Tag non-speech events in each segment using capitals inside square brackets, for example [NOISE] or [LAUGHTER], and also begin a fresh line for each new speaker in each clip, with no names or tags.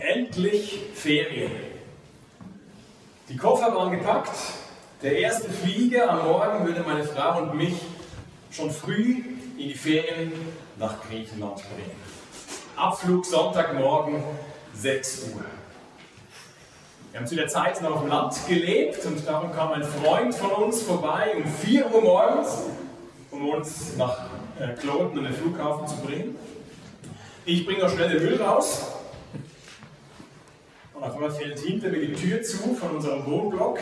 Endlich Ferien. Die Koffer waren gepackt. Der erste Flieger am Morgen würde meine Frau und mich schon früh in die Ferien nach Griechenland bringen. Abflug Sonntagmorgen 6 Uhr. Wir haben zu der Zeit noch dem Land gelebt und darum kam ein Freund von uns vorbei um 4 Uhr morgens, um uns nach äh, Kloten an den Flughafen zu bringen. Ich bringe noch schnell den Müll raus. Und auf einmal fällt hinter mir die Tür zu von unserem Wohnblock.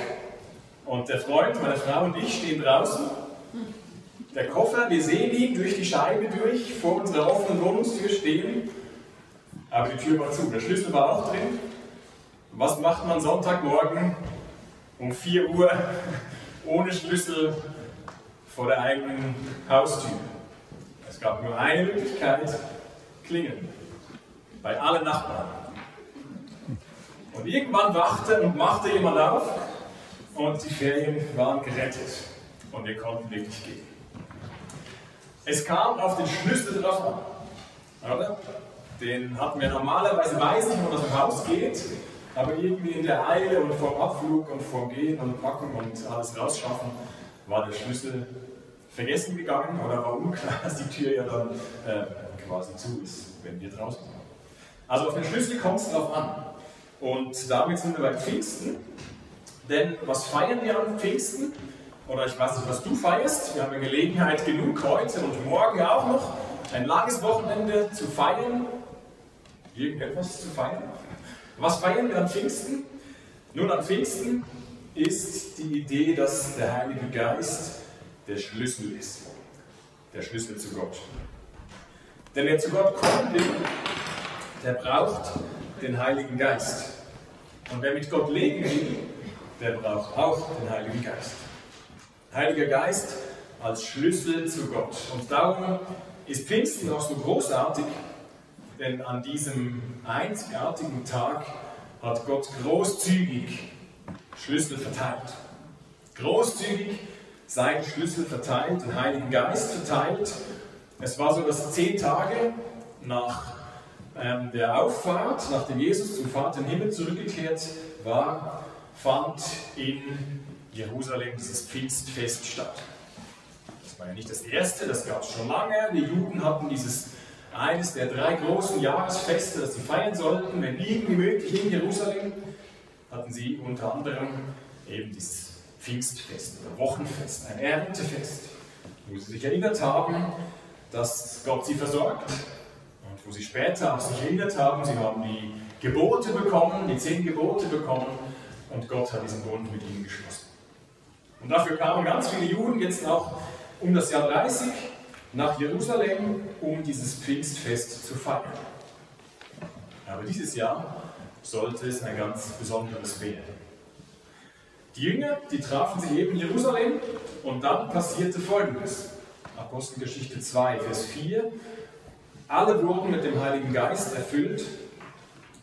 Und der Freund, meine Frau und ich stehen draußen. Der Koffer, wir sehen ihn durch die Scheibe durch, vor unserer offenen Wohnungstür stehen. Aber die Tür war zu, der Schlüssel war auch drin. Was macht man Sonntagmorgen um 4 Uhr [LAUGHS] ohne Schlüssel vor der eigenen Haustür? Es gab nur eine Möglichkeit, klingeln. Bei allen Nachbarn. Und irgendwann wachte und machte jemand auf und die Ferien waren gerettet. Und wir konnten wirklich gehen. Es kam auf den Schlüssel drauf an. Oder? Den hatten wir normalerweise, weiß nicht, wo das im Haus geht, aber irgendwie in der Eile und vom Abflug und vom Gehen und Packen und alles rausschaffen, war der Schlüssel vergessen gegangen oder war unklar, [LAUGHS] dass die Tür ja dann äh, quasi zu ist, wenn wir draußen sind. Also auf den Schlüssel kommt es drauf an. Und damit sind wir bei Pfingsten. Denn was feiern wir an Pfingsten? Oder ich weiß nicht, was du feierst. Wir haben Gelegenheit genug heute und morgen auch noch ein langes Wochenende zu feiern. Irgendetwas zu feiern. Was feiern wir an Pfingsten? Nun, an Pfingsten ist die Idee, dass der Heilige Geist der Schlüssel ist. Der Schlüssel zu Gott. Denn wer zu Gott kommen will, der braucht den Heiligen Geist. Und wer mit Gott leben will, der braucht auch den Heiligen Geist. Heiliger Geist als Schlüssel zu Gott. Und darum ist Pfingsten auch so großartig, denn an diesem einzigartigen Tag hat Gott großzügig Schlüssel verteilt. Großzügig seinen Schlüssel verteilt, den Heiligen Geist verteilt. Es war so, dass zehn Tage nach der Auffahrt, nachdem Jesus zum Vater im Himmel zurückgekehrt war, fand in Jerusalem dieses Pfingstfest statt. Das war ja nicht das erste, das gab es schon lange. Die Juden hatten dieses eines der drei großen Jahresfeste, das sie feiern sollten, wenn irgendwie möglich in Jerusalem, hatten sie unter anderem eben dieses Pfingstfest oder Wochenfest, ein Erntefest, wo sie sich erinnert haben, dass Gott sie versorgt wo sie später auch sich erinnert haben, sie haben die Gebote bekommen, die zehn Gebote bekommen und Gott hat diesen Bund mit ihnen geschlossen. Und dafür kamen ganz viele Juden jetzt auch um das Jahr 30 nach Jerusalem, um dieses Pfingstfest zu feiern. Aber dieses Jahr sollte es ein ganz besonderes werden. Die Jünger, die trafen sich eben in Jerusalem und dann passierte Folgendes. Apostelgeschichte 2, Vers 4. Alle wurden mit dem Heiligen Geist erfüllt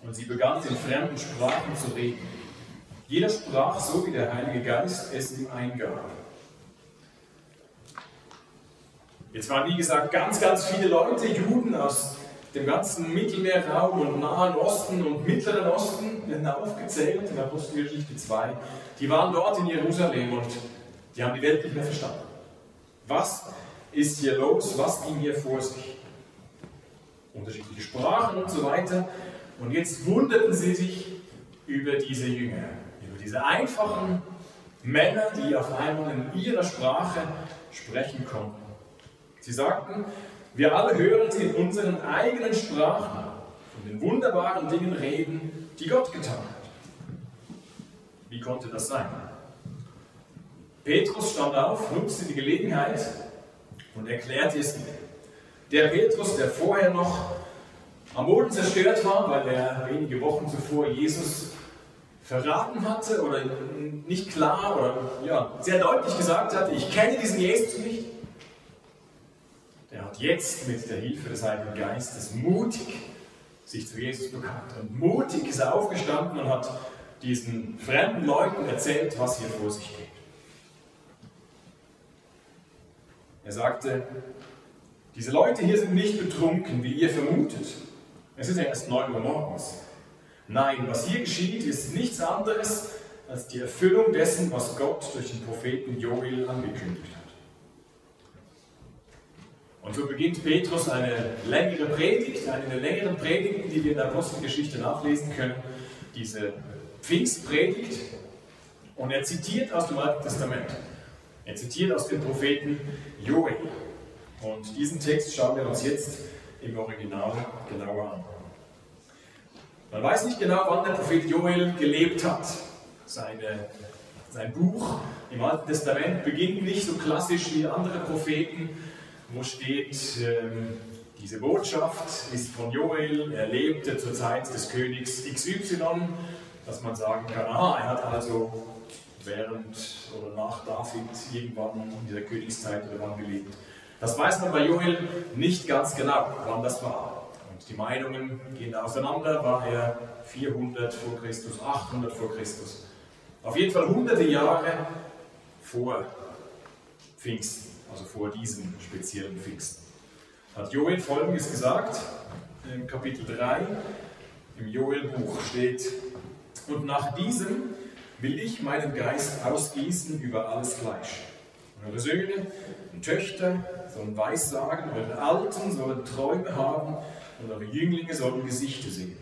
und sie begannen in fremden Sprachen zu reden. Jeder sprach so, wie der Heilige Geist es ihm eingab. Jetzt waren, wie gesagt, ganz, ganz viele Leute, Juden aus dem ganzen Mittelmeerraum und Nahen Osten und Mittleren Osten, werden aufgezählt in Apostelgeschichte 2. Die waren dort in Jerusalem und die haben die Welt nicht mehr verstanden. Was ist hier los? Was ging hier vor sich? Unterschiedliche Sprachen und so weiter. Und jetzt wunderten sie sich über diese Jünger, über diese einfachen Männer, die auf einmal in ihrer Sprache sprechen konnten. Sie sagten, wir alle hören sie in unseren eigenen Sprachen von den wunderbaren Dingen reden, die Gott getan hat. Wie konnte das sein? Petrus stand auf, nutzte die Gelegenheit und erklärte es ihnen. Der Petrus, der vorher noch am Boden zerstört war, weil er wenige Wochen zuvor Jesus verraten hatte oder nicht klar oder ja, sehr deutlich gesagt hatte, ich kenne diesen Jesus nicht, er hat jetzt mit der Hilfe des Heiligen Geistes mutig sich zu Jesus bekannt. Und mutig ist er aufgestanden und hat diesen fremden Leuten erzählt, was hier vor sich geht. Er sagte, diese Leute hier sind nicht betrunken, wie ihr vermutet. Es ist ja erst 9 Uhr morgens. Nein, was hier geschieht, ist nichts anderes als die Erfüllung dessen, was Gott durch den Propheten Joel angekündigt hat. Und so beginnt Petrus eine längere Predigt, eine der längeren Predigten, die wir in der Apostelgeschichte nachlesen können, diese Pfingstpredigt. Und er zitiert aus dem Alten Testament. Er zitiert aus dem Propheten Joel. Und diesen Text schauen wir uns jetzt im Original genauer an. Man weiß nicht genau, wann der Prophet Joel gelebt hat. Seine, sein Buch im Alten Testament beginnt nicht so klassisch wie andere Propheten, wo steht, ähm, diese Botschaft ist von Joel, er lebte zur Zeit des Königs XY, dass man sagen kann, aha, er hat also während oder nach David irgendwann in dieser Königszeit oder wann gelebt. Das weiß man bei Joel nicht ganz genau, wann das war. Und die Meinungen gehen auseinander. War er 400 vor Christus, 800 vor Christus? Auf jeden Fall hunderte Jahre vor Pfingsten, also vor diesem speziellen Pfingsten. Hat Joel folgendes gesagt, im Kapitel 3, im Joel-Buch steht, und nach diesem will ich meinen Geist ausgießen über alles Fleisch. Eure Söhne und Töchter sollen Weissagen, eure Alten sollen Träume haben und eure Jünglinge sollen Gesichter sehen.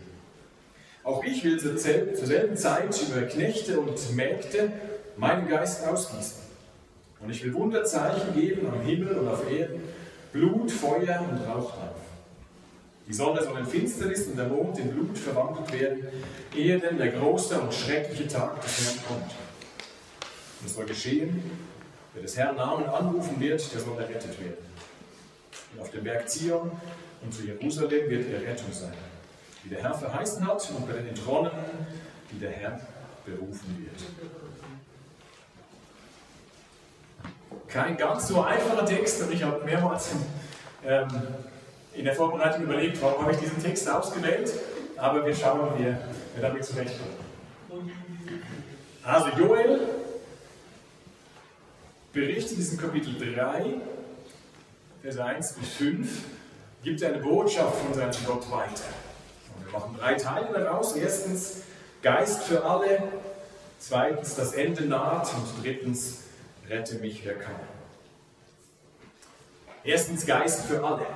Auch ich will zur selben Zeit über Knechte und Mägde meinen Geist ausgießen. Und ich will Wunderzeichen geben am Himmel und auf Erden, Blut, Feuer und Rauchdampf. Die Sonne soll in Finsternis und der Mond in Blut verwandelt werden, ehe denn der große und schreckliche Tag des Herrn kommt. Und es soll geschehen, Wer des Herrn Namen anrufen wird, der soll errettet werden. Und auf dem Berg Zion und zu Jerusalem wird Errettung sein, wie der Herr verheißen hat und bei den Entronnenen, die der Herr berufen wird. Kein ganz so einfacher Text und ich habe mehrmals ähm, in der Vorbereitung überlegt, warum habe ich diesen Text ausgewählt, aber wir schauen, wie wir damit zurechtkommen. Also Joel berichtet in diesem Kapitel 3, Vers 1 bis 5, gibt er eine Botschaft von seinem Gott weiter. Und wir machen drei Teile daraus. Erstens Geist für alle, zweitens das Ende naht und drittens rette mich, wer kann. Erstens Geist für alle.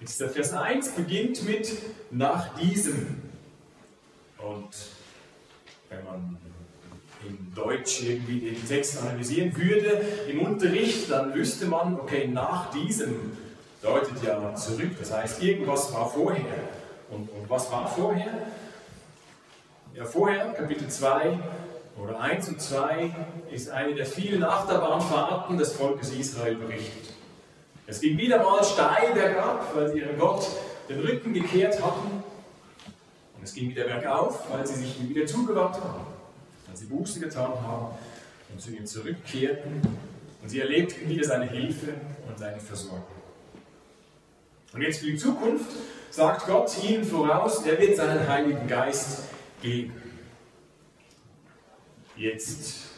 Jetzt der Vers 1 beginnt mit nach diesem. Und wenn man in Deutsch irgendwie den Text analysieren würde im Unterricht, dann wüsste man, okay, nach diesem deutet ja zurück. Das heißt, irgendwas war vorher. Und, und was war vorher? Ja, vorher, Kapitel 2 oder 1 und 2, ist eine der vielen Achterbahnfahrten des Volkes Israel berichtet. Es ging wieder mal steil bergab, weil sie ihrem Gott den Rücken gekehrt hatten. Und es ging wieder bergauf, weil sie sich wieder zugewandt haben als sie Buße getan haben und zu ihm zurückkehrten und sie erlebten wieder seine Hilfe und seine Versorgung. Und jetzt für die Zukunft sagt Gott ihnen voraus, er wird seinen Heiligen Geist geben. Jetzt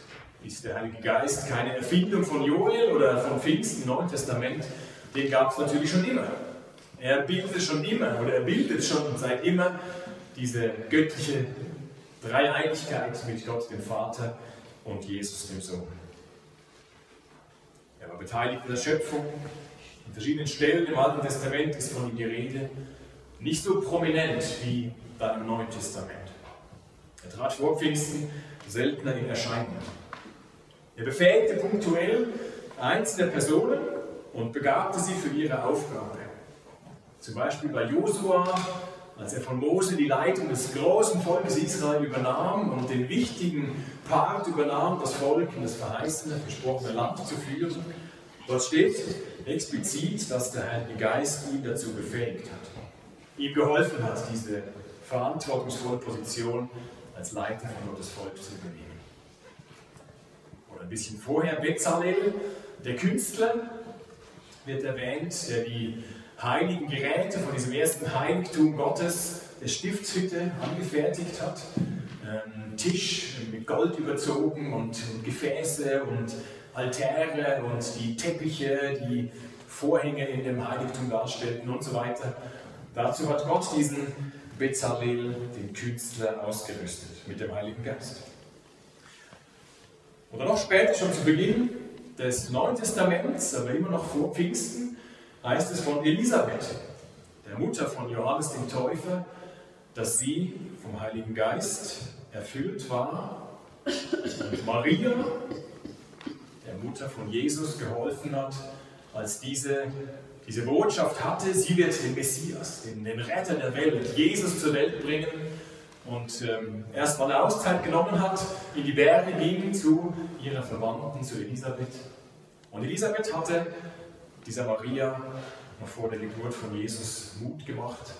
ist der Heilige Geist keine Erfindung von Joel oder von Pfingsten im Neuen Testament, den gab es natürlich schon immer. Er bildet schon immer oder er bildet schon seit immer diese göttliche Dreieinigkeit mit Gott, dem Vater und Jesus, dem Sohn. Er war beteiligt in der Schöpfung. An verschiedenen Stellen im Alten Testament ist von ihm die Rede. Nicht so prominent wie dann im Neuen Testament. Er trat vor Pfingsten seltener in Erscheinung. Er befähigte punktuell einzelne Personen und begabte sie für ihre Aufgabe. Zum Beispiel bei Josua als er von Mose die Leitung des großen Volkes Israel übernahm und den wichtigen Part übernahm, das Volk in das verheißene, versprochene Land zu führen, dort steht explizit, dass der Heilige Geist ihn dazu befähigt hat, ihm geholfen hat, diese verantwortungsvolle Position als Leiter von Gottes Volk zu übernehmen. Oder ein bisschen vorher Bezalel, der Künstler, wird erwähnt, der die heiligen Geräte von diesem ersten Heiligtum Gottes, der Stiftshütte, angefertigt hat. Ähm, Tisch mit Gold überzogen und, und Gefäße und Altäre und die Teppiche, die Vorhänge in dem Heiligtum darstellten und so weiter. Dazu hat Gott diesen Bezalel, den Künstler, ausgerüstet mit dem Heiligen Geist. Oder noch später, schon zu Beginn des Neuen Testaments, aber immer noch vor Pfingsten, heißt es von Elisabeth, der Mutter von Johannes dem Täufer, dass sie vom Heiligen Geist erfüllt war und Maria, der Mutter von Jesus, geholfen hat, als diese, diese Botschaft hatte, sie wird den Messias, den, den Retter der Welt, Jesus zur Welt bringen und ähm, erst mal eine Auszeit genommen hat, in die Berge ging zu ihrer Verwandten, zu Elisabeth. Und Elisabeth hatte dieser Maria noch vor der Geburt von Jesus Mut gemacht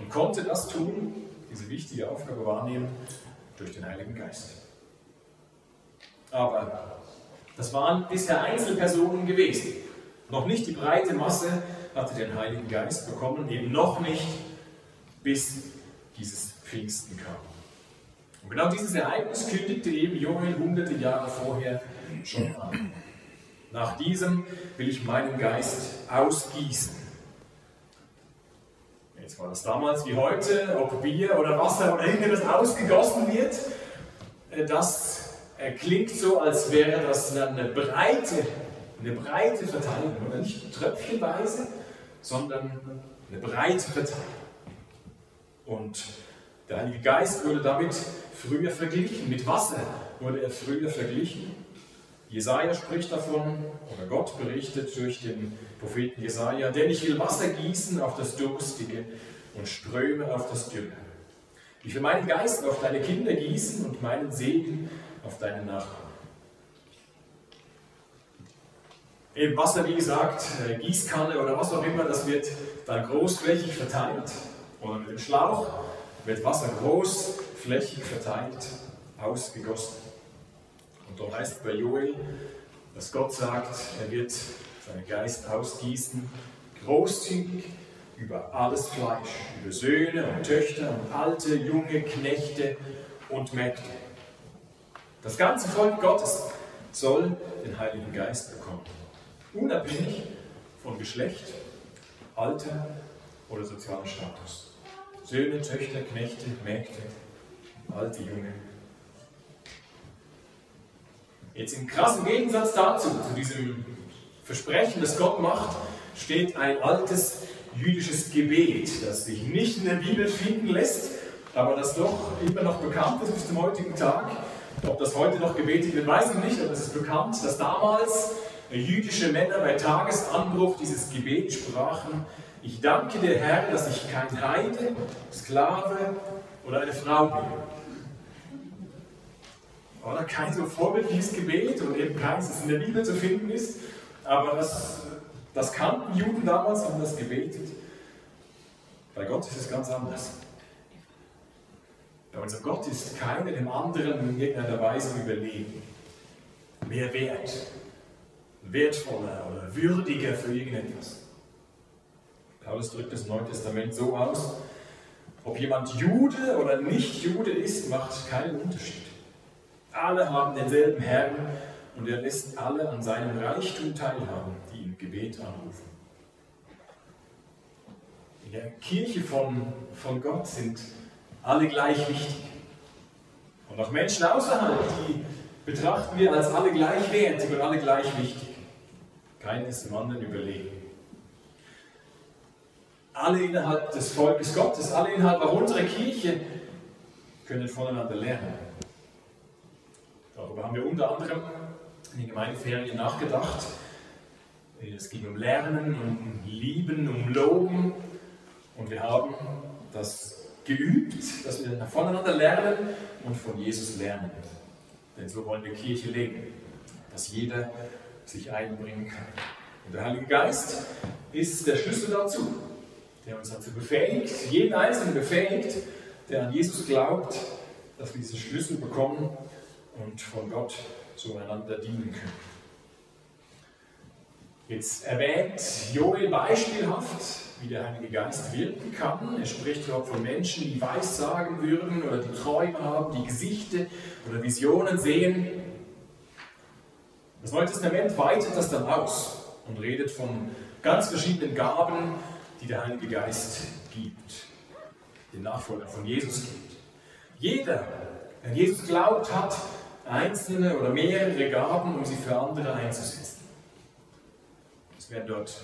und konnte das tun, diese wichtige Aufgabe wahrnehmen, durch den Heiligen Geist. Aber das waren bisher Einzelpersonen gewesen. Noch nicht die breite Masse hatte den Heiligen Geist bekommen, eben noch nicht, bis dieses Pfingsten kam. Und genau dieses Ereignis kündigte eben Joel hunderte Jahre vorher schon an. Nach diesem will ich meinen Geist ausgießen. Jetzt war das damals wie heute, ob Bier oder Wasser oder irgendetwas ausgegossen wird. Äh, das klingt so, als wäre das eine breite, eine breite Verteilung. Oder nicht tröpfchenweise, sondern eine breite Verteilung. Und der Heilige Geist wurde damit früher verglichen. Mit Wasser wurde er früher verglichen. Jesaja spricht davon, oder Gott berichtet durch den Propheten Jesaja, denn ich will Wasser gießen auf das Durstige und Ströme auf das Dünne. Ich will meinen Geist auf deine Kinder gießen und meinen Segen auf deine Nachbarn. Eben Wasser, wie gesagt, äh, Gießkanne oder was auch immer, das wird dann großflächig verteilt. Oder mit dem Schlauch wird Wasser großflächig verteilt, ausgegossen. Und dort heißt bei Joel, dass Gott sagt, er wird seinen Geist ausgießen, großzügig über alles Fleisch, über Söhne und Töchter und alte, junge, Knechte und Mägde. Das ganze Volk Gottes soll den Heiligen Geist bekommen, unabhängig von Geschlecht, Alter oder sozialem Status. Söhne, Töchter, Knechte, Mägde, alte, junge. Jetzt im krassen Gegensatz dazu, zu diesem Versprechen, das Gott macht, steht ein altes jüdisches Gebet, das sich nicht in der Bibel finden lässt, aber das doch immer noch bekannt ist bis zum heutigen Tag. Ob das heute noch gebetet wird, weiß ich nicht, aber es ist bekannt, dass damals jüdische Männer bei Tagesanbruch dieses Gebet sprachen. Ich danke dir, Herr, dass ich kein Heide, Sklave oder eine Frau bin. Oder kein so vorbildliches Gebet und eben keins, das in der Bibel zu finden ist, aber das das kannten Juden damals, haben das gebetet. Bei Gott ist es ganz anders. Bei unserem Gott ist keiner dem anderen in irgendeiner Weise überlegen. Mehr wert, wertvoller oder würdiger für irgendetwas. Paulus drückt das Neue Testament so aus, ob jemand Jude oder nicht Jude ist, macht keinen Unterschied. Alle haben denselben Herrn und er lässt alle an seinem Reichtum teilhaben, die im Gebet anrufen. In der Kirche von, von Gott sind alle gleich wichtig. Und auch Menschen außerhalb, die betrachten wir als alle gleichwertig und alle gleich wichtig. Keiner ist dem anderen überlegen. Alle innerhalb des Volkes Gottes, alle innerhalb auch unserer Kirche können voneinander lernen. Darüber haben wir unter anderem in den Gemeindeferien nachgedacht. Es ging um Lernen, um Lieben, um Loben. Und wir haben das geübt, dass wir voneinander lernen und von Jesus lernen. Denn so wollen wir Kirche leben, dass jeder sich einbringen kann. Und der Heilige Geist ist der Schlüssel dazu, der uns dazu befähigt, jeden Einzelnen befähigt, der an Jesus glaubt, dass wir diesen Schlüssel bekommen und von Gott zueinander dienen können. Jetzt erwähnt Joel beispielhaft, wie der Heilige Geist wirken kann. Er spricht dort von Menschen, die Weissagen würden oder die Träume haben, die Gesichter oder Visionen sehen. Das Neue Testament weitet das dann aus und redet von ganz verschiedenen Gaben, die der Heilige Geist gibt. den Nachfolger von Jesus gibt. Jeder, der Jesus glaubt, hat einzelne oder mehrere Gaben, um sie für andere einzusetzen. Es werden dort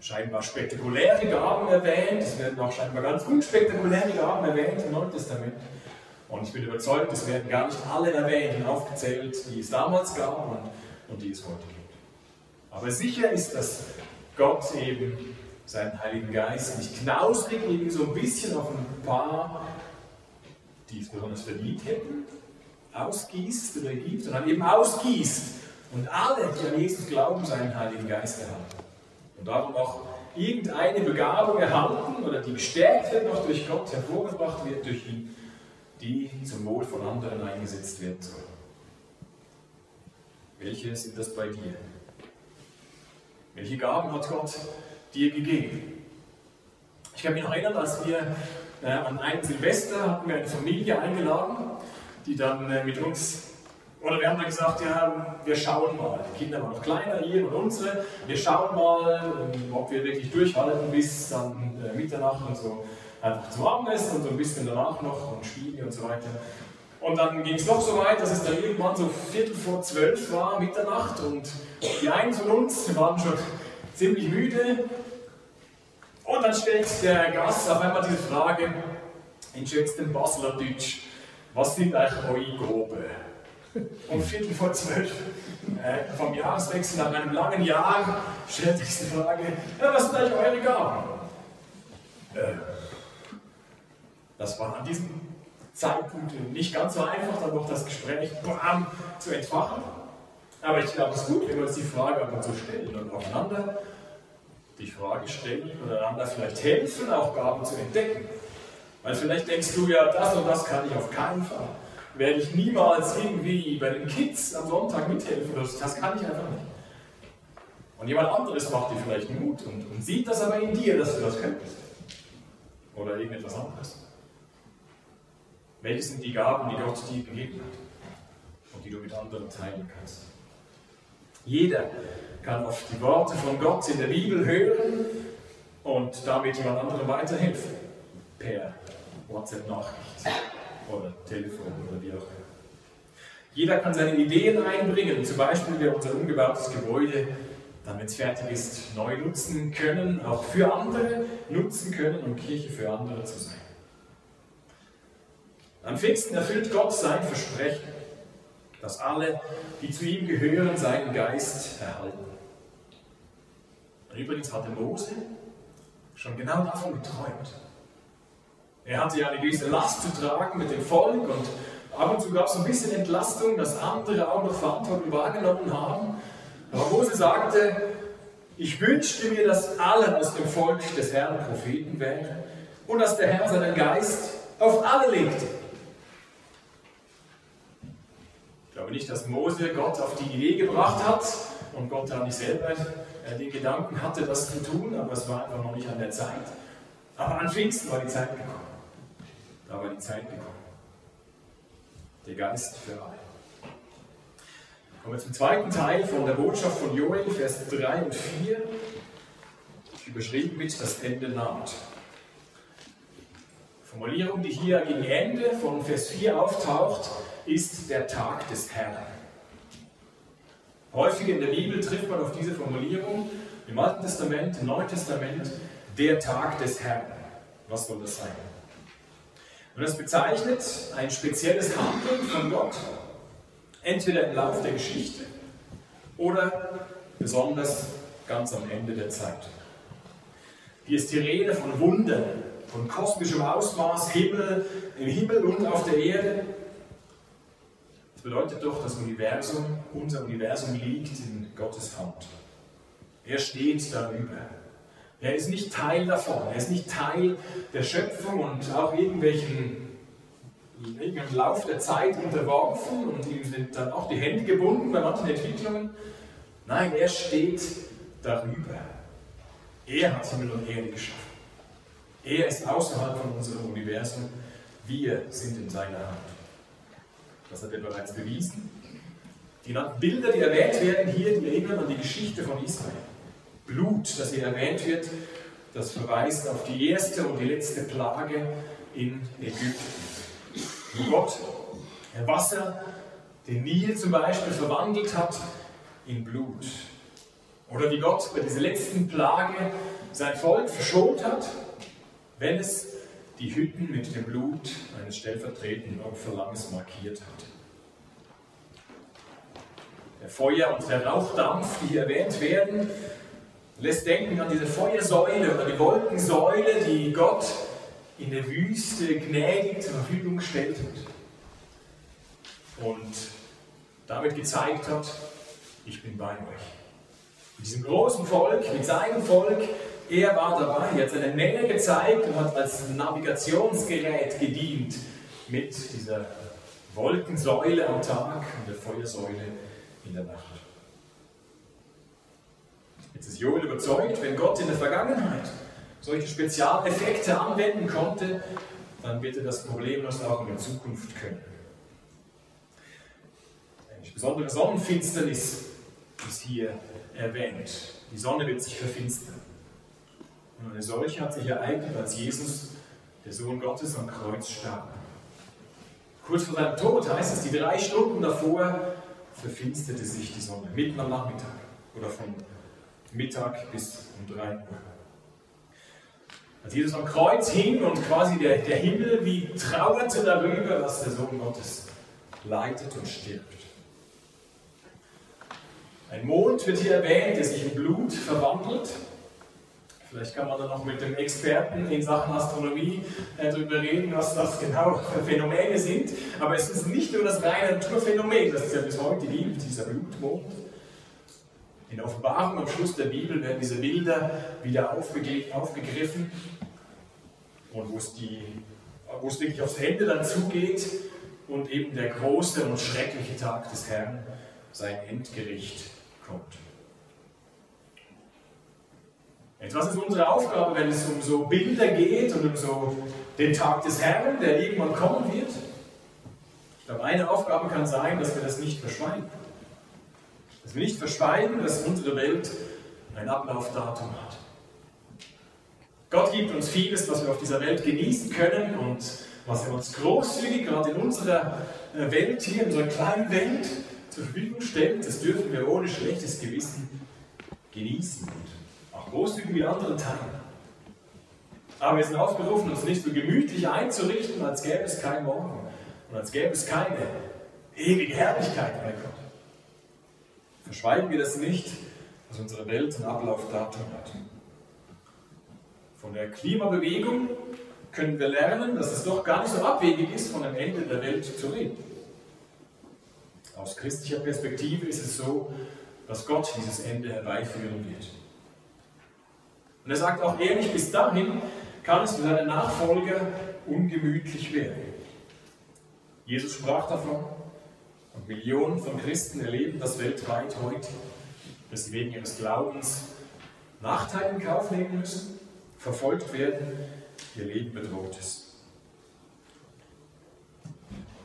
scheinbar spektakuläre Gaben erwähnt, es werden auch scheinbar ganz unspektakuläre Gaben erwähnt im Neuen Testament. Und ich bin überzeugt, es werden gar nicht alle erwähnt und aufgezählt, die es damals gab und, und die es heute gibt. Aber sicher ist, dass Gott eben seinen Heiligen Geist nicht knausrig, irgendwie so ein bisschen auf ein paar, die es besonders verdient hätten, ausgießt oder gibt, sondern eben ausgießt und alle, die an Jesus glauben, seinen Heiligen Geist erhalten. Und darum auch irgendeine Begabung erhalten oder die gestärkt wird noch durch Gott, hervorgebracht wird durch ihn, die zum Wohl von anderen eingesetzt werden soll. Welche sind das bei dir? Welche Gaben hat Gott dir gegeben? Ich kann mich noch erinnern, als wir äh, an einem Silvester hatten wir eine Familie eingeladen, die dann äh, mit uns, oder wir haben dann gesagt, ja, wir schauen mal. Die Kinder waren noch kleiner, ihr und unsere. Wir schauen mal, ähm, ob wir wirklich durchhalten bis dann äh, Mitternacht und so einfach zum Abendessen und so ein bisschen danach noch und Spiele und so weiter. Und dann ging es noch so weit, dass es dann irgendwann so Viertel vor zwölf war, Mitternacht, und die einen von uns waren schon ziemlich müde. Und dann stellt der Gast auf einmal diese Frage in schönstem Basler Deutsch: Was sind eigentlich eure Grobe? Um Viertel vor zwölf äh, vom Jahreswechsel nach einem langen Jahr stellt sich die Frage: ja, Was sind eigentlich eure Gaben? Äh, das war an diesem Zeitpunkt nicht ganz so einfach, dann noch das Gespräch bam, zu entfachen. Aber ich glaube, es ist gut, wenn wir uns die Frage ab und zu stellen und aufeinander die Frage stellen und einander vielleicht helfen, auch Gaben zu entdecken. Weil vielleicht denkst du ja, das und das kann ich auf keinen Fall. Werde ich niemals irgendwie bei den Kids am Sonntag mithelfen, das, das kann ich einfach nicht. Und jemand anderes macht dir vielleicht Mut und, und sieht das aber in dir, dass du das könntest. Oder irgendetwas anderes. Welche sind die Gaben, die Gott dir gegeben hat und die du mit anderen teilen kannst? Jeder kann auf die Worte von Gott in der Bibel hören und damit jemand anderem weiterhelfen. Per WhatsApp-Nachricht oder Telefon oder wie auch immer. Jeder kann seine Ideen einbringen, zum Beispiel wir unser umgebautes Gebäude wenn es fertig ist, neu nutzen können, auch für andere nutzen können, um Kirche für andere zu sein. Am Pfingsten erfüllt Gott sein Versprechen, dass alle, die zu ihm gehören, seinen Geist erhalten. Und übrigens hatte Mose schon genau davon geträumt. Er hatte ja eine gewisse Last zu tragen mit dem Volk und ab und zu gab es ein bisschen Entlastung, dass andere auch noch Verantwortung wahrgenommen haben. Aber Mose sagte, ich wünschte mir, dass alle aus dem Volk des Herrn Propheten wären und dass der Herr seinen Geist auf alle legte. Ich glaube nicht, dass Mose Gott auf die Idee gebracht hat und Gott da nicht selber den Gedanken hatte, das zu tun, aber es war einfach noch nicht an der Zeit. Aber an Pfingsten war die Zeit gekommen. War die Zeit gekommen. Der Geist für alle. Kommen wir zum zweiten Teil von der Botschaft von Joel, Vers 3 und 4. Überschrieben mit das Ende naht. Formulierung, die hier gegen Ende von Vers 4 auftaucht, ist der Tag des Herrn. Häufig in der Bibel trifft man auf diese Formulierung im Alten Testament, im Neuen Testament, der Tag des Herrn. Was soll das sein? Und das bezeichnet ein spezielles Handeln von Gott, entweder im Lauf der Geschichte oder besonders ganz am Ende der Zeit. Hier ist die Rede von Wundern, von kosmischem Ausmaß, Himmel, im Himmel und auf der Erde, das bedeutet doch, das Universum, unser Universum liegt in Gottes Hand. Er steht darüber. Er ist nicht Teil davon. Er ist nicht Teil der Schöpfung und auch irgendwelchen irgendeinem Lauf der Zeit unterworfen und ihm sind dann auch die Hände gebunden bei manchen Entwicklungen. Nein, er steht darüber. Er hat Himmel und Erde geschaffen. Er ist außerhalb von unserem Universum. Wir sind in seiner Hand. Das hat er bereits bewiesen. Die Bilder, die erwähnt werden hier, die erinnern an die Geschichte von Israel. Blut, das hier erwähnt wird, das verweist auf die erste und die letzte Plage in Ägypten. Gott Wasser, den Nil zum Beispiel, verwandelt hat in Blut. Oder wie Gott bei dieser letzten Plage sein Volk verschont hat, wenn es die Hütten mit dem Blut eines stellvertretenden Opferlammes markiert hat. Der Feuer- und der Rauchdampf, die hier erwähnt werden, lässt denken an diese Feuersäule oder die Wolkensäule, die Gott in der Wüste gnädig zur Verfügung gestellt hat. Und damit gezeigt hat, ich bin bei euch. Mit diesem großen Volk, mit seinem Volk, er war dabei, er hat seine Menge gezeigt und hat als Navigationsgerät gedient mit dieser Wolkensäule am Tag und der Feuersäule in der Nacht. Jetzt ist Joel überzeugt, wenn Gott in der Vergangenheit solche Spezialeffekte anwenden konnte, dann wird er das problemlos auch in der Zukunft können. Eine besondere Sonnenfinsternis ist hier erwähnt. Die Sonne wird sich verfinstern. Und eine solche hat sich ereignet, als Jesus, der Sohn Gottes, am Kreuz starb. Kurz vor seinem Tod heißt es, die drei Stunden davor verfinsterte sich die Sonne, mitten am Nachmittag oder von Mittag bis um drei Uhr. Als Jesus am Kreuz hing und quasi der, der Himmel wie trauerte darüber, dass der Sohn Gottes leidet und stirbt. Ein Mond wird hier erwähnt, der sich in Blut verwandelt. Vielleicht kann man da noch mit dem Experten in Sachen Astronomie äh, darüber reden, was das genau für Phänomene sind. Aber es ist nicht nur das reine Naturphänomen, das es ja bis heute gibt, dieser Blutmond. In Offenbarung am Schluss der Bibel werden diese Bilder wieder aufgegriffen und wo es, die, wo es wirklich aufs Ende dann zugeht und eben der große und schreckliche Tag des Herrn, sein Endgericht kommt. Jetzt, was ist unsere Aufgabe, wenn es um so Bilder geht und um so den Tag des Herrn, der irgendwann kommen wird? Ich glaube, eine Aufgabe kann sein, dass wir das nicht verschweigen. Dass wir nicht verschweigen, dass unsere Welt ein Ablaufdatum hat. Gott gibt uns vieles, was wir auf dieser Welt genießen können und was er uns großzügig, gerade in unserer äh, Welt hier, in unserer kleinen Welt, zur Verfügung stellt. Das dürfen wir ohne schlechtes Gewissen genießen großzügig mit anderen teilen. Aber wir sind aufgerufen, uns nicht so gemütlich einzurichten, als gäbe es keinen Morgen und als gäbe es keine ewige Herrlichkeit Gott. Verschweigen wir das nicht, dass unsere Welt ein Ablaufdatum hat. Von der Klimabewegung können wir lernen, dass es doch gar nicht so abwegig ist, von dem Ende der Welt zu reden. Aus christlicher Perspektive ist es so, dass Gott dieses Ende herbeiführen wird. Und er sagt auch ehrlich, bis dahin kann es für seine Nachfolger ungemütlich werden. Jesus sprach davon und Millionen von Christen erleben das weltweit heute, dass sie wegen ihres Glaubens Nachteile in Kauf nehmen müssen, verfolgt werden, ihr Leben bedroht ist.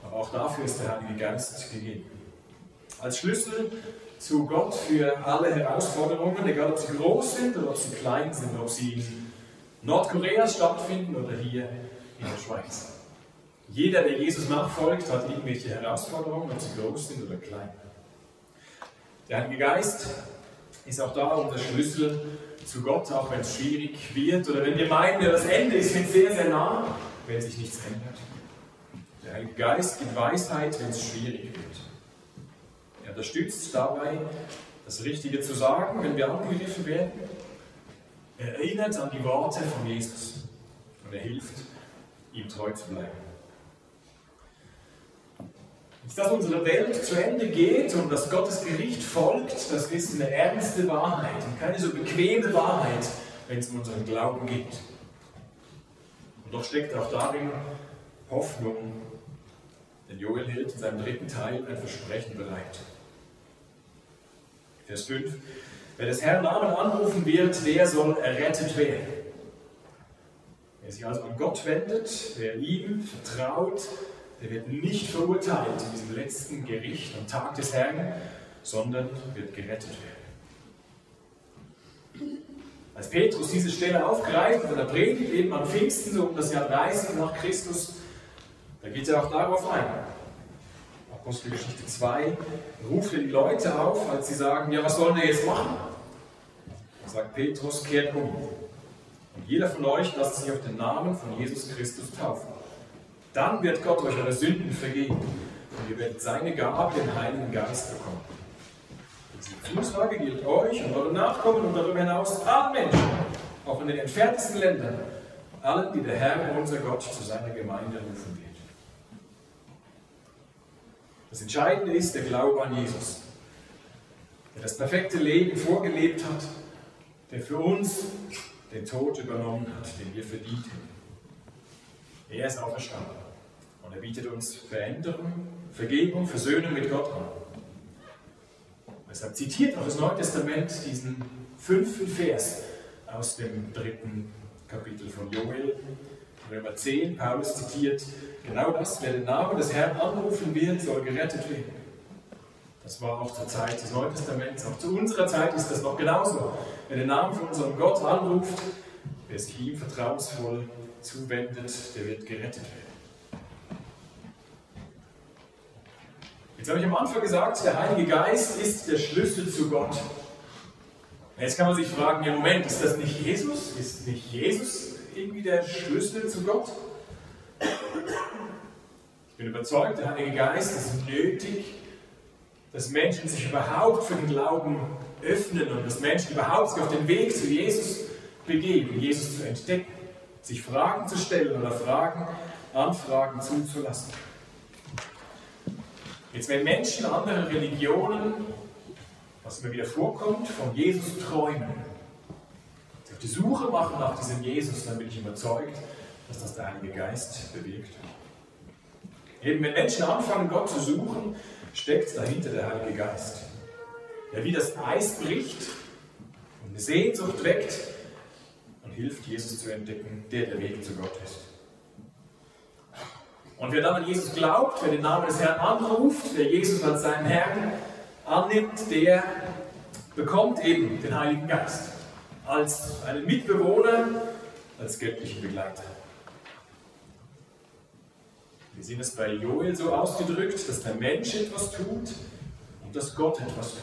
Aber auch dafür ist der Heilige Geist gegeben. Als Schlüssel zu Gott für alle Herausforderungen, egal ob sie groß sind oder ob sie klein sind, ob sie in Nordkorea stattfinden oder hier in der Schweiz. Jeder, der Jesus nachfolgt, hat irgendwelche Herausforderungen, ob sie groß sind oder klein. Der Heilige Geist ist auch da unser Schlüssel zu Gott, auch wenn es schwierig wird oder wenn wir meinen, das Ende ist jetzt sehr, sehr nah, wenn sich nichts ändert. Der Heilige Geist gibt Weisheit, wenn es schwierig wird. Er unterstützt dabei, das Richtige zu sagen, wenn wir angegriffen werden. Er erinnert an die Worte von Jesus und er hilft, ihm treu zu bleiben. Dass unsere Welt zu Ende geht und dass Gottes Gericht folgt, das ist eine ernste Wahrheit und keine so bequeme Wahrheit, wenn es um unseren Glauben geht. Und doch steckt auch darin Hoffnung, denn Joel hält in seinem dritten Teil ein Versprechen bereit. Vers 5. Wer des Herrn Namen anrufen wird, der soll errettet werden. Wer sich also an Gott wendet, wer ihm vertraut, der wird nicht verurteilt in diesem letzten Gericht am Tag des Herrn, sondern wird gerettet werden. Als Petrus diese Stelle aufgreift und er predigt eben am Pfingsten, so um das Jahr 30 nach Christus, da geht er auch darauf ein. Apostelgeschichte 2 ruft er die Leute auf, als sie sagen, ja, was sollen wir jetzt machen? Da sagt Petrus, kehrt um. Und jeder von euch lasst sich auf den Namen von Jesus Christus taufen. Dann wird Gott euch eure Sünden vergeben und ihr werdet seine Gabe, den Heiligen Geist, bekommen. Diese Zusage gilt euch und euren Nachkommen und darüber hinaus allen Menschen, auch in den entferntesten Ländern, allen, die der Herr, unser Gott, zu seiner Gemeinde rufen wird. Das Entscheidende ist der Glaube an Jesus, der das perfekte Leben vorgelebt hat, der für uns den Tod übernommen hat, den wir verdient haben. Er ist auferstanden und er bietet uns Veränderung, Vergebung, Versöhnung mit Gott an. Deshalb zitiert auch das Neue Testament diesen fünften Vers aus dem dritten Kapitel von Joel, Römer 10. Paulus zitiert, Genau das, wer den Namen des Herrn anrufen wird, soll gerettet werden. Das war auch zur Zeit des Neuen Testaments. Auch zu unserer Zeit ist das noch genauso. Wer den Namen von unserem Gott anruft, wer sich ihm vertrauensvoll zuwendet, der wird gerettet werden. Jetzt habe ich am Anfang gesagt, der Heilige Geist ist der Schlüssel zu Gott. Jetzt kann man sich fragen, ja Moment, ist das nicht Jesus? Ist nicht Jesus irgendwie der Schlüssel zu Gott? Ich bin überzeugt, der Heilige Geist ist nötig, dass Menschen sich überhaupt für den Glauben öffnen und dass Menschen überhaupt sich auf den Weg zu Jesus begeben, Jesus zu entdecken, sich Fragen zu stellen oder Fragen, Anfragen zuzulassen. Jetzt, wenn Menschen anderer Religionen, was immer wieder vorkommt, von Jesus träumen, auf die Suche machen nach diesem Jesus, dann bin ich überzeugt, dass das der Heilige Geist bewirkt. Eben wenn Menschen anfangen, Gott zu suchen, steckt dahinter der Heilige Geist, der wie das Eis bricht und eine Sehnsucht weckt und hilft, Jesus zu entdecken, der der Weg zu Gott ist. Und wer dann an Jesus glaubt, wer den Namen des Herrn anruft, wer Jesus als seinen Herrn annimmt, der bekommt eben den Heiligen Geist als einen Mitbewohner, als göttlichen Begleiter. Wir sehen es bei Joel so ausgedrückt, dass der Mensch etwas tut und dass Gott etwas tut.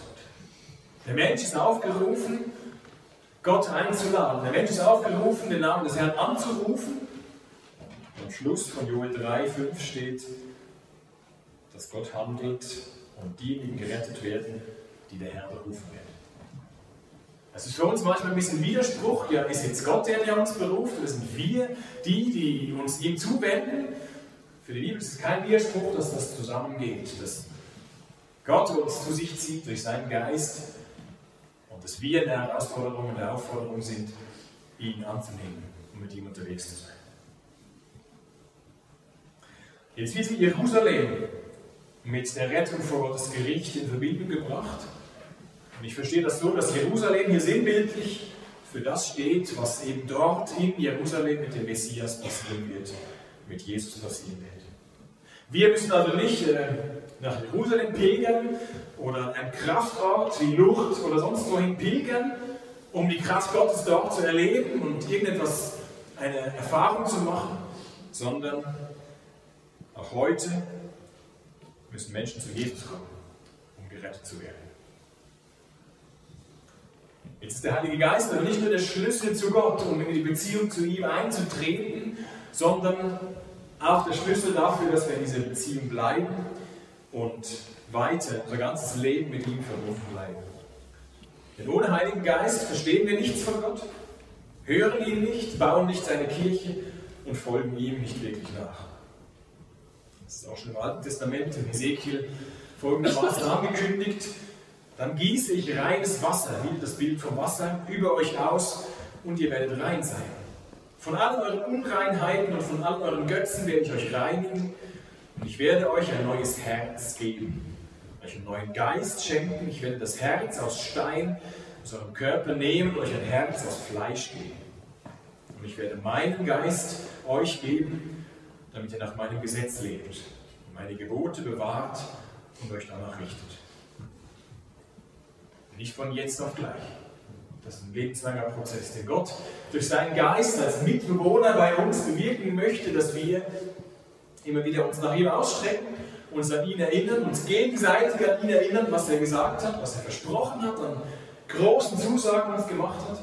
Der Mensch ist aufgerufen, Gott einzuladen. Der Mensch ist aufgerufen, den Namen des Herrn anzurufen. Am Schluss von Joel 3, 5 steht, dass Gott handelt und diejenigen gerettet werden, die der Herr berufen werden. Das ist für uns manchmal ein bisschen Widerspruch. Ja, ist jetzt Gott der, der uns beruft, oder sind wir die, die uns ihm zuwenden? Für die Bibel ist es kein Widerspruch, dass das zusammengeht, dass Gott uns zu sich zieht durch seinen Geist und dass wir in der Herausforderung und der Aufforderung sind, ihn anzunehmen und mit ihm unterwegs zu sein. Jetzt wird Jerusalem mit der Rettung vor Gottes Gericht in Verbindung gebracht. Und ich verstehe das so, dass Jerusalem hier sinnbildlich für das steht, was eben dort in Jerusalem mit dem Messias passieren wird, mit Jesus passieren wird. Wir müssen also nicht äh, nach Jerusalem pilgern oder an einem Kraftort wie Lucht oder sonst wohin pilgern, um die Kraft Gottes dort zu erleben und irgendetwas, eine Erfahrung zu machen, sondern auch heute müssen Menschen zu Jesus kommen, um gerettet zu werden. Jetzt ist der Heilige Geist aber nicht nur der Schlüssel zu Gott, um in die Beziehung zu ihm einzutreten, sondern auch der Schlüssel dafür, dass wir in dieser Beziehung bleiben und weiter unser ganzes Leben mit ihm verbunden bleiben. Denn ohne Heiligen Geist verstehen wir nichts von Gott, hören ihn nicht, bauen nicht seine Kirche und folgen ihm nicht wirklich nach. Das ist auch schon im Alten Testament in Ezekiel folgendermaßen [LAUGHS] angekündigt. Dann gieße ich reines Wasser, wie das Bild vom Wasser, über euch aus und ihr werdet rein sein. Von allen euren Unreinheiten und von allen euren Götzen werde ich euch reinigen und ich werde euch ein neues Herz geben, euch einen neuen Geist schenken. Ich werde das Herz aus Stein aus eurem Körper nehmen und euch ein Herz aus Fleisch geben. Und ich werde meinen Geist euch geben, damit ihr nach meinem Gesetz lebt meine Gebote bewahrt und euch danach richtet. Nicht von jetzt auf gleich, Das ist ein lebenslanger Prozess, den Gott durch seinen Geist als Mitbewohner bei uns bewirken möchte, dass wir immer wieder uns nach ihm ausstrecken, uns an ihn erinnern, uns gegenseitig an ihn erinnern, was er gesagt hat, was er versprochen hat, an großen Zusagen uns gemacht hat,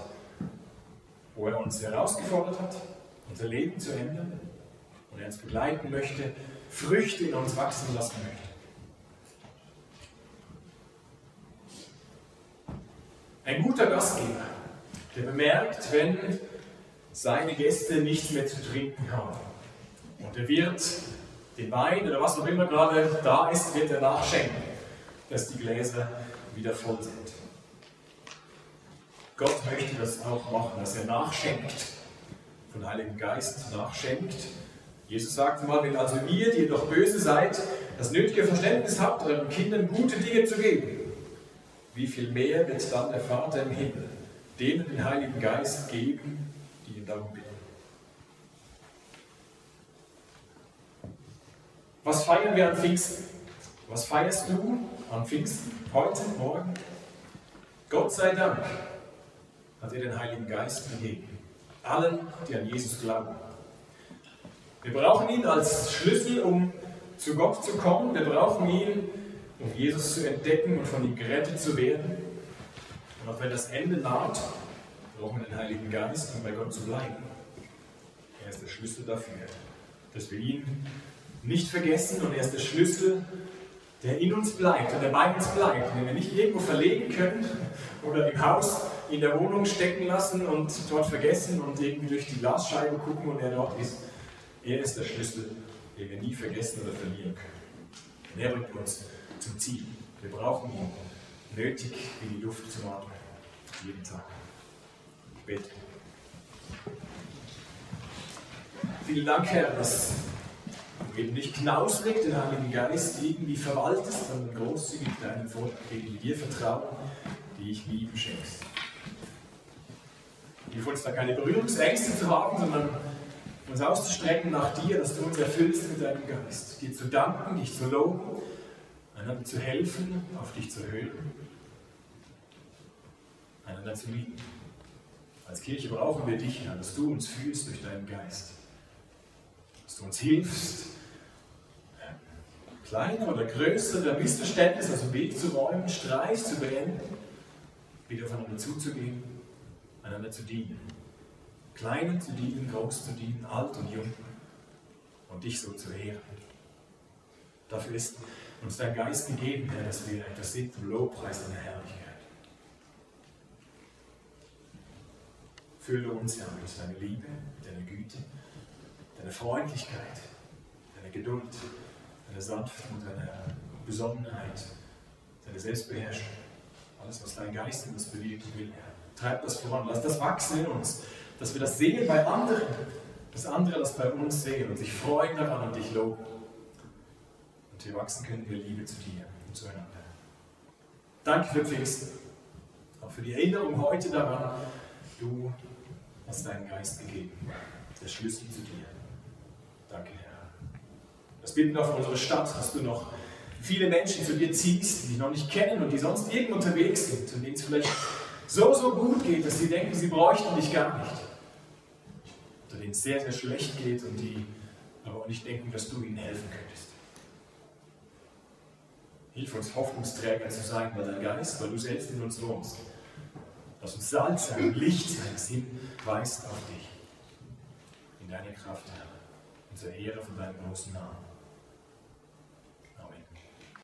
wo er uns herausgefordert hat, unser Leben zu ändern und er uns begleiten möchte, Früchte in uns wachsen lassen möchte. Ein guter Gastgeber, der bemerkt, wenn seine Gäste nichts mehr zu trinken haben. Und er wird den Wein oder was auch immer gerade da ist, wird er nachschenken, dass die Gläser wieder voll sind. Gott möchte das auch machen, dass er nachschenkt, von Heiligen Geist nachschenkt. Jesus sagte mal, wenn also ihr, die doch böse seid, das nötige Verständnis habt, euren Kindern gute Dinge zu geben, wie viel mehr wird dann der Vater im Himmel denen den Heiligen Geist geben, die ihn darum bitten. Was feiern wir an Pfingsten? Was feierst du an Pfingsten? Heute, morgen? Gott sei Dank hat er den Heiligen Geist gegeben. Allen, die an Jesus glauben. Wir brauchen ihn als Schlüssel, um zu Gott zu kommen. Wir brauchen ihn, um Jesus zu entdecken und von ihm gerettet zu werden. Und auch wenn das Ende naht, brauchen wir den Heiligen Geist, um bei Gott zu bleiben. Er ist der Schlüssel dafür, dass wir ihn nicht vergessen und er ist der Schlüssel, der in uns bleibt und der bei uns bleibt, den wir nicht irgendwo verlegen können oder im Haus in der Wohnung stecken lassen und dort vergessen und irgendwie durch die Glasscheibe gucken und er dort ist. Er ist der Schlüssel, den wir nie vergessen oder verlieren können. Und er bringt uns zum Ziel. Wir brauchen ihn nötig wie die Luft zum Atmen. Jeden Tag. Ich bete. Vielen Dank, Herr, dass du eben nicht knausrig den Heiligen Geist irgendwie verwaltest, sondern großzügig deinen Vorträgen, die dir vertrauen, die ich lieben schenkst. Hilf uns da keine Berührungsängste zu haben, sondern uns auszustrecken nach dir, dass du uns erfüllst mit deinem Geist. Dir zu danken, dich zu loben, einander zu helfen, auf dich zu hören, einander zu lieben. Als Kirche brauchen wir dich, Herr, dass du uns führst durch deinen Geist. Dass du uns hilfst, kleine oder größere Missverständnisse aus dem Weg zu räumen, Streit zu beenden, wieder aufeinander zuzugehen, einander zu dienen. Kleinen zu dienen, groß zu dienen, alt und jung und dich so zu ehren. Dafür ist uns dein Geist gegeben, Herr, dass wir etwas sind vom Lobpreis deiner Herrlichkeit. Fülle uns, Herr, mit deiner Liebe, mit deiner Güte, deiner Freundlichkeit, deiner Geduld, deiner Sanftmut, deiner Besonnenheit, deiner Selbstbeherrschung. Alles, was dein Geist in uns bewirken will, Herr. Treib das voran, lass das wachsen in uns, dass wir das sehen bei anderen, dass andere das bei uns sehen und sich freuen daran und dich loben. Und wir wachsen können wir Liebe zu dir und zueinander. Danke für Pfingsten, auch für die Erinnerung heute daran, du hast deinen Geist gegeben, der Schlüssel zu dir. Danke, Herr. Das bitten für unsere Stadt, dass du noch viele Menschen zu dir ziehst, die dich noch nicht kennen und die sonst irgendwo unterwegs sind und denen es vielleicht so, so gut geht, dass sie denken, sie bräuchten dich gar nicht. Oder denen es sehr, sehr schlecht geht und die aber auch nicht denken, dass du ihnen helfen könntest. Hilf uns, Hoffnungsträger zu sein, weil dein Geist, weil du selbst in uns wohnst. Lass uns Salz sein, Licht sein, das hinweist auf dich. In deiner Kraft, Herr. Unsere Ehre von deinem großen Namen.